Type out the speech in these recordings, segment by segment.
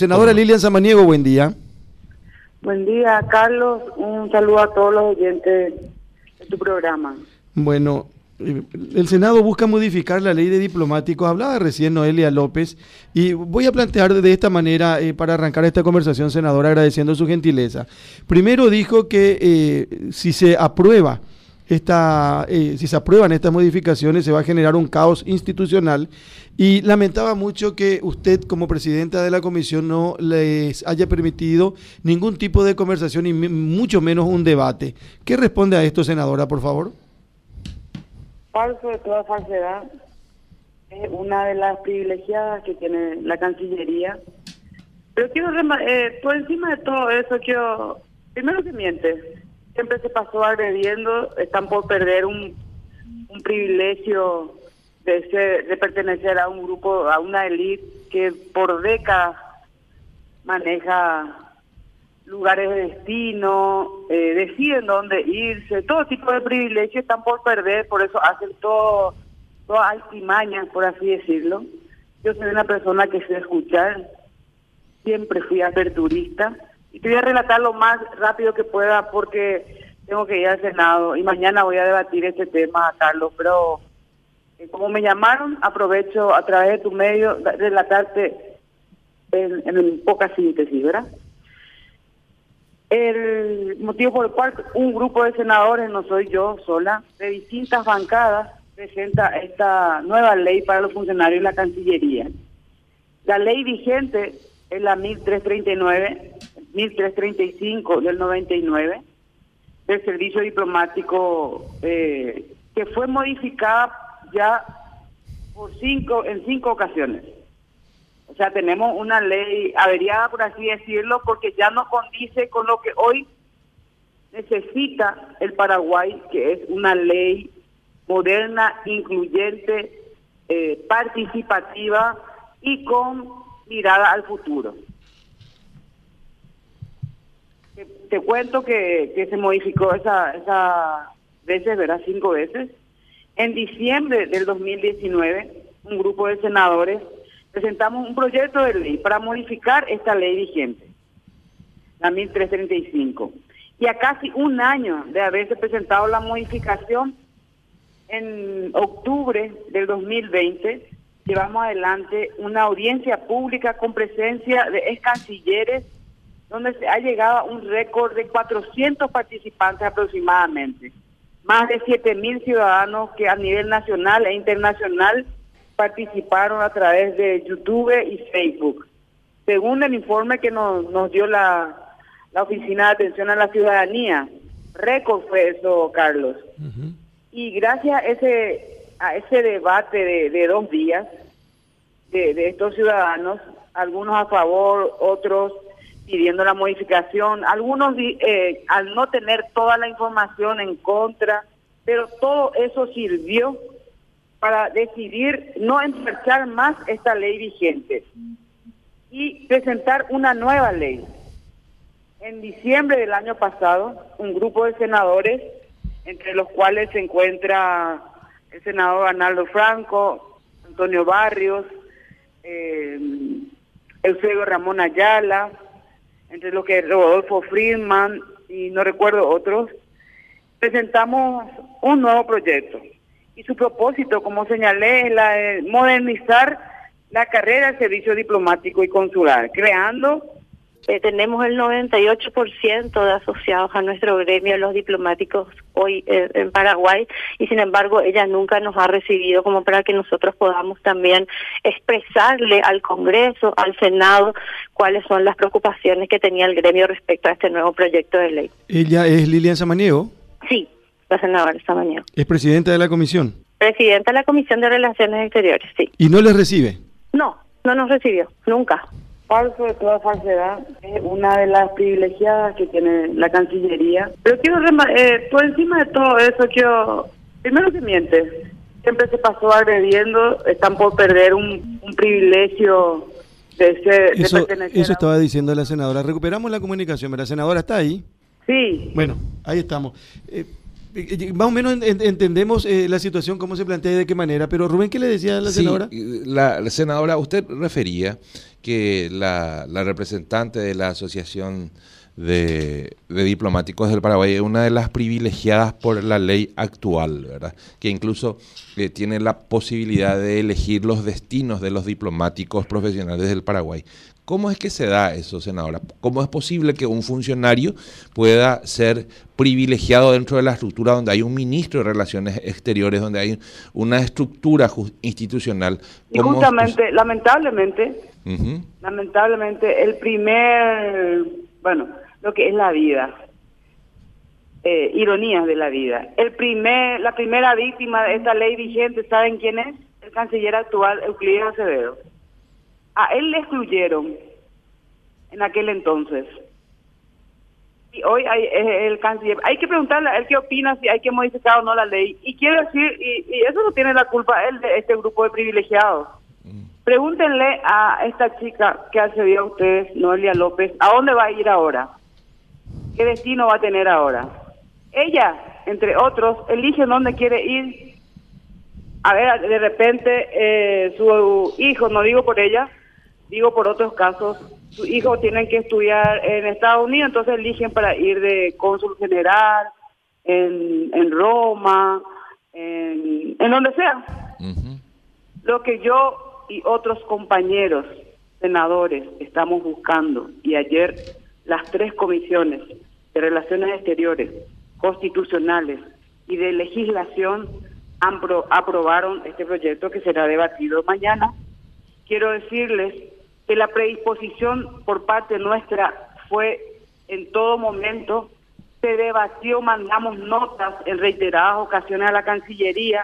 Senadora Lilian Samaniego, buen día. Buen día, Carlos. Un saludo a todos los oyentes de tu programa. Bueno, eh, el Senado busca modificar la ley de diplomáticos. Hablaba recién Noelia López y voy a plantear de esta manera eh, para arrancar esta conversación, senadora, agradeciendo su gentileza. Primero dijo que eh, si se aprueba esta, si se aprueban estas modificaciones se va a generar un caos institucional y lamentaba mucho que usted como presidenta de la comisión no les haya permitido ningún tipo de conversación y mucho menos un debate. ¿Qué responde a esto, senadora, por favor? Falso de toda falsedad. Es una de las privilegiadas que tiene la Cancillería. Pero quiero, eh, por encima de todo eso, quiero, primero que miente, siempre se pasó agrediendo, están por perder un, privilegio de, ser, de pertenecer a un grupo, a una élite que por décadas maneja lugares de destino, eh, deciden dónde irse, todo tipo de privilegios están por perder, por eso hacen todo, todas altimañas, por así decirlo. Yo soy una persona que sé escuchar, siempre fui aperturista, y te voy a relatar lo más rápido que pueda porque tengo que ir al Senado y mañana voy a debatir este tema, Carlos, pero eh, como me llamaron, aprovecho a través de tu medio relatarte en, en poca síntesis, ¿verdad? El motivo por el cual un grupo de senadores, no soy yo sola, de distintas bancadas, presenta esta nueva ley para los funcionarios de la Cancillería. La ley vigente es la 1339, 1335 del 99 del servicio diplomático eh, que fue modificada ya por cinco en cinco ocasiones. O sea, tenemos una ley averiada, por así decirlo, porque ya no condice con lo que hoy necesita el Paraguay, que es una ley moderna, incluyente, eh, participativa y con mirada al futuro. Te, cuento que, se modificó esa, esa veces, ¿verdad? Cinco veces. En diciembre del 2019, un grupo de senadores presentamos un proyecto de ley para modificar esta ley vigente, la 1335. Y a casi un año de haberse presentado la modificación, en octubre del 2020 llevamos adelante una audiencia pública con presencia de ex cancilleres, donde se ha llegado a un récord de 400 participantes aproximadamente, más de 7 mil ciudadanos que a nivel nacional e internacional participaron a través de YouTube y Facebook. Según el informe que nos, nos dio la, la Oficina de Atención a la Ciudadanía, récord fue eso, Carlos. Y gracias a ese, a ese debate de, de dos días de, de estos ciudadanos, algunos a favor, otros pidiendo la modificación, algunos eh, al no tener toda la información en contra, pero todo eso sirvió para decidir no empezar más esta ley vigente y presentar una nueva ley. En diciembre del año pasado, un grupo de senadores, entre los cuales se encuentra el senador Arnaldo Franco, Antonio Barrios, eh, Eusebio Ramón Ayala, entre los que Rodolfo Friedman y no recuerdo otros, presentamos un nuevo proyecto. Y su propósito, como señalé, es la de modernizar la carrera de servicio diplomático y consular, creando... Eh, tenemos el 98% de asociados a nuestro gremio, los diplomáticos hoy eh, en Paraguay, y sin embargo ella nunca nos ha recibido como para que nosotros podamos también expresarle al Congreso, al Senado, cuáles son las preocupaciones que tenía el gremio respecto a este nuevo proyecto de ley. ¿Ella es Lilian Samaniego? Sí, la senadora mañana. ¿Es presidenta de la comisión? Presidenta de la Comisión de Relaciones Exteriores, sí. ¿Y no les recibe? No, no nos recibió, nunca. Falso de toda falsedad, es una de las privilegiadas que tiene la Cancillería. Pero quiero, eh, por encima de todo eso, quiero, primero que miente, siempre se pasó agrediendo, están por perder un, privilegio de ser, eso, de pertenecer Eso estaba diciendo la senadora. Recuperamos la comunicación, ¿verdad? La senadora está ahí. Sí. Bueno, ahí estamos. Eh, Más o menos entendemos la situación, cómo se plantea y de qué manera, pero Rubén, ¿qué le decía a la senadora? La, senadora, usted refería que la, la representante de la Asociación de, diplomáticos del Paraguay es una de las privilegiadas por la ley actual, ¿verdad? Que incluso eh, tiene la posibilidad de elegir los destinos de los diplomáticos profesionales del Paraguay. ¿Cómo es que se da eso, senadora? ¿Cómo es posible que un funcionario pueda ser privilegiado dentro de la estructura donde hay un ministro de Relaciones Exteriores, donde hay una estructura institucional? Y justamente, lamentablemente, lamentablemente, el primer, bueno, lo que es la vida. Eh, ironías de la vida. El primer, la primera víctima de esta ley vigente, ¿saben quién es? El canciller actual, Euclides Acevedo. A él le excluyeron en aquel entonces. Y hoy hay, es el canciller. Hay que preguntarle a él qué opina si hay que modificar o no la ley. Y quiero decir, y, eso no tiene la culpa él de este grupo de privilegiados. Mm. Pregúntenle a esta chica que accedió a ustedes, Noelia López, ¿a dónde va a ir ahora? ¿Qué destino va a tener ahora? Ella, entre otros, elige dónde quiere ir. A ver, de repente eh, su hijo, no digo por ella, digo por otros casos, su hijo tiene que estudiar en Estados Unidos, entonces eligen para ir de cónsul general, en, en Roma, en, en donde sea. Lo que yo y otros compañeros senadores estamos buscando, y ayer las tres comisiones de Relaciones Exteriores, Constitucionales y de Legislación aprobaron este proyecto que será debatido mañana. Quiero decirles que la predisposición por parte nuestra fue en todo momento, se debatió, mandamos notas en reiteradas ocasiones a la Cancillería,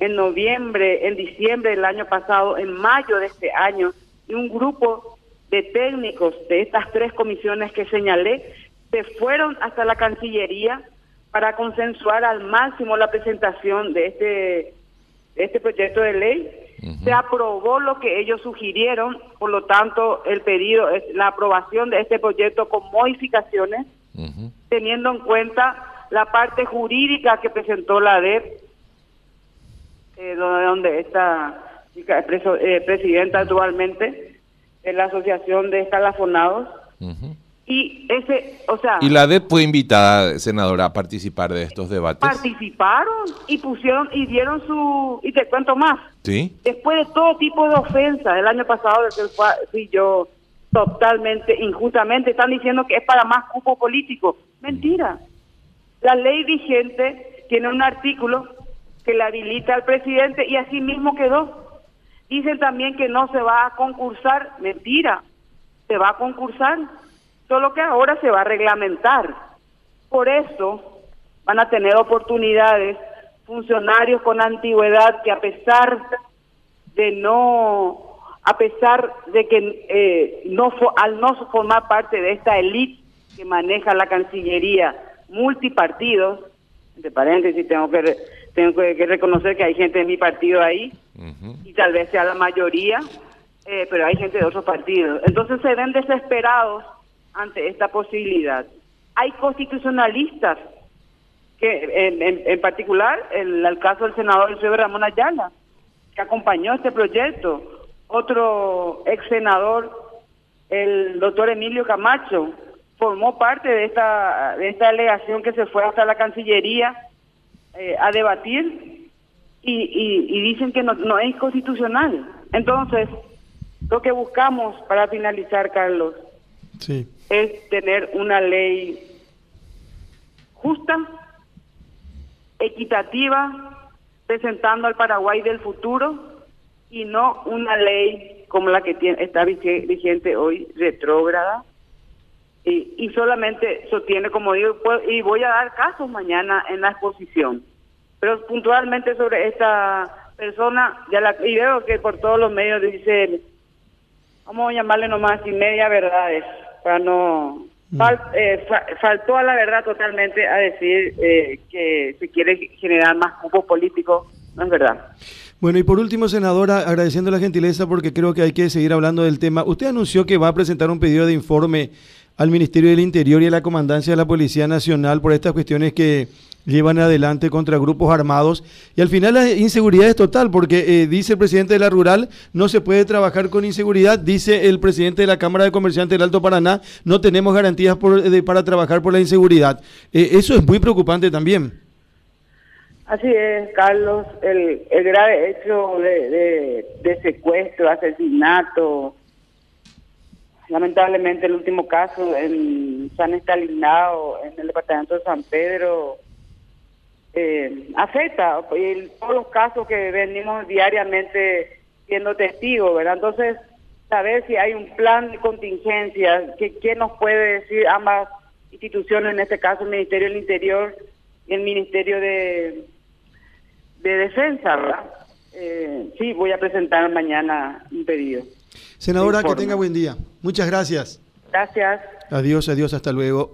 en noviembre, en diciembre del año pasado, en mayo de este año, y un grupo de técnicos de estas tres comisiones que señalé se fueron hasta la Cancillería para consensuar al máximo la presentación de este, este proyecto de ley. Se aprobó lo que ellos sugirieron, por lo tanto, el pedido es la aprobación de este proyecto con modificaciones, teniendo en cuenta la parte jurídica que presentó la DEP, eh, donde esta eh, presidenta actualmente de la Asociación de Escalafonados. Y ese, o sea... Y la DEP fue invitada, senadora, a participar de estos debates. Participaron y pusieron y dieron su... Y te cuento más. Sí. Después de todo tipo de ofensas, el año pasado fui yo totalmente, injustamente, están diciendo que es para más cupo político. Mentira. La ley vigente tiene un artículo que le habilita al presidente y así mismo quedó. Dicen también que no se va a concursar. Mentira. Se va a concursar solo que ahora se va a reglamentar. Por eso van a tener oportunidades funcionarios con antigüedad que a pesar de no a pesar de que eh, no al no formar parte de esta élite que maneja la Cancillería multipartidos, entre paréntesis tengo que tengo que, reconocer que hay gente de mi partido ahí y tal vez sea la mayoría, eh, pero hay gente de otros partidos. Entonces se ven desesperados ante esta posibilidad. Hay constitucionalistas que, en, en, particular, el, caso del senador el Ramón Ayala, que acompañó este proyecto, otro ex senador, el doctor Emilio Camacho, formó parte de esta de esta delegación que se fue hasta la Cancillería eh, a debatir y, y, dicen que no, no es constitucional. Entonces, lo que buscamos para finalizar, Carlos, es tener una ley justa, equitativa, presentando al Paraguay del futuro y no una ley como la que tiene, está vigente hoy, retrógrada, y, y solamente sostiene, como digo, y voy a dar casos mañana en la exposición, pero puntualmente sobre esta persona, ya la, y veo que por todos los medios dice, vamos a llamarle nomás y media verdades no... Mm. Eh, faltó a la verdad totalmente a decir eh, que se quiere generar más cupo político, no es verdad. Bueno, y por último, senadora, agradeciendo la gentileza porque creo que hay que seguir hablando del tema. Usted anunció que va a presentar un pedido de informe al Ministerio del Interior y a la Comandancia de la Policía Nacional por estas cuestiones que llevan adelante contra grupos armados y al final la inseguridad es total porque eh, dice el presidente de la rural no se puede trabajar con inseguridad, dice el presidente de la Cámara de Comerciantes del Alto Paraná no tenemos garantías para trabajar por la inseguridad. Eh, eso es muy preocupante también. Así es, Carlos, el, grave hecho de, de secuestro, asesinato, lamentablemente el último caso en San Estalinado, en el departamento de San Pedro, eh, afecta y todos los casos que venimos diariamente siendo testigos, ¿verdad? Entonces, saber si hay un plan de contingencia, que, ¿qué nos puede decir ambas instituciones, en este caso el Ministerio del Interior y el Ministerio de, de Defensa, ¿verdad? Eh, sí, voy a presentar mañana un pedido. Senadora, que tenga buen día. Muchas gracias. Gracias. Adiós, adiós, hasta luego.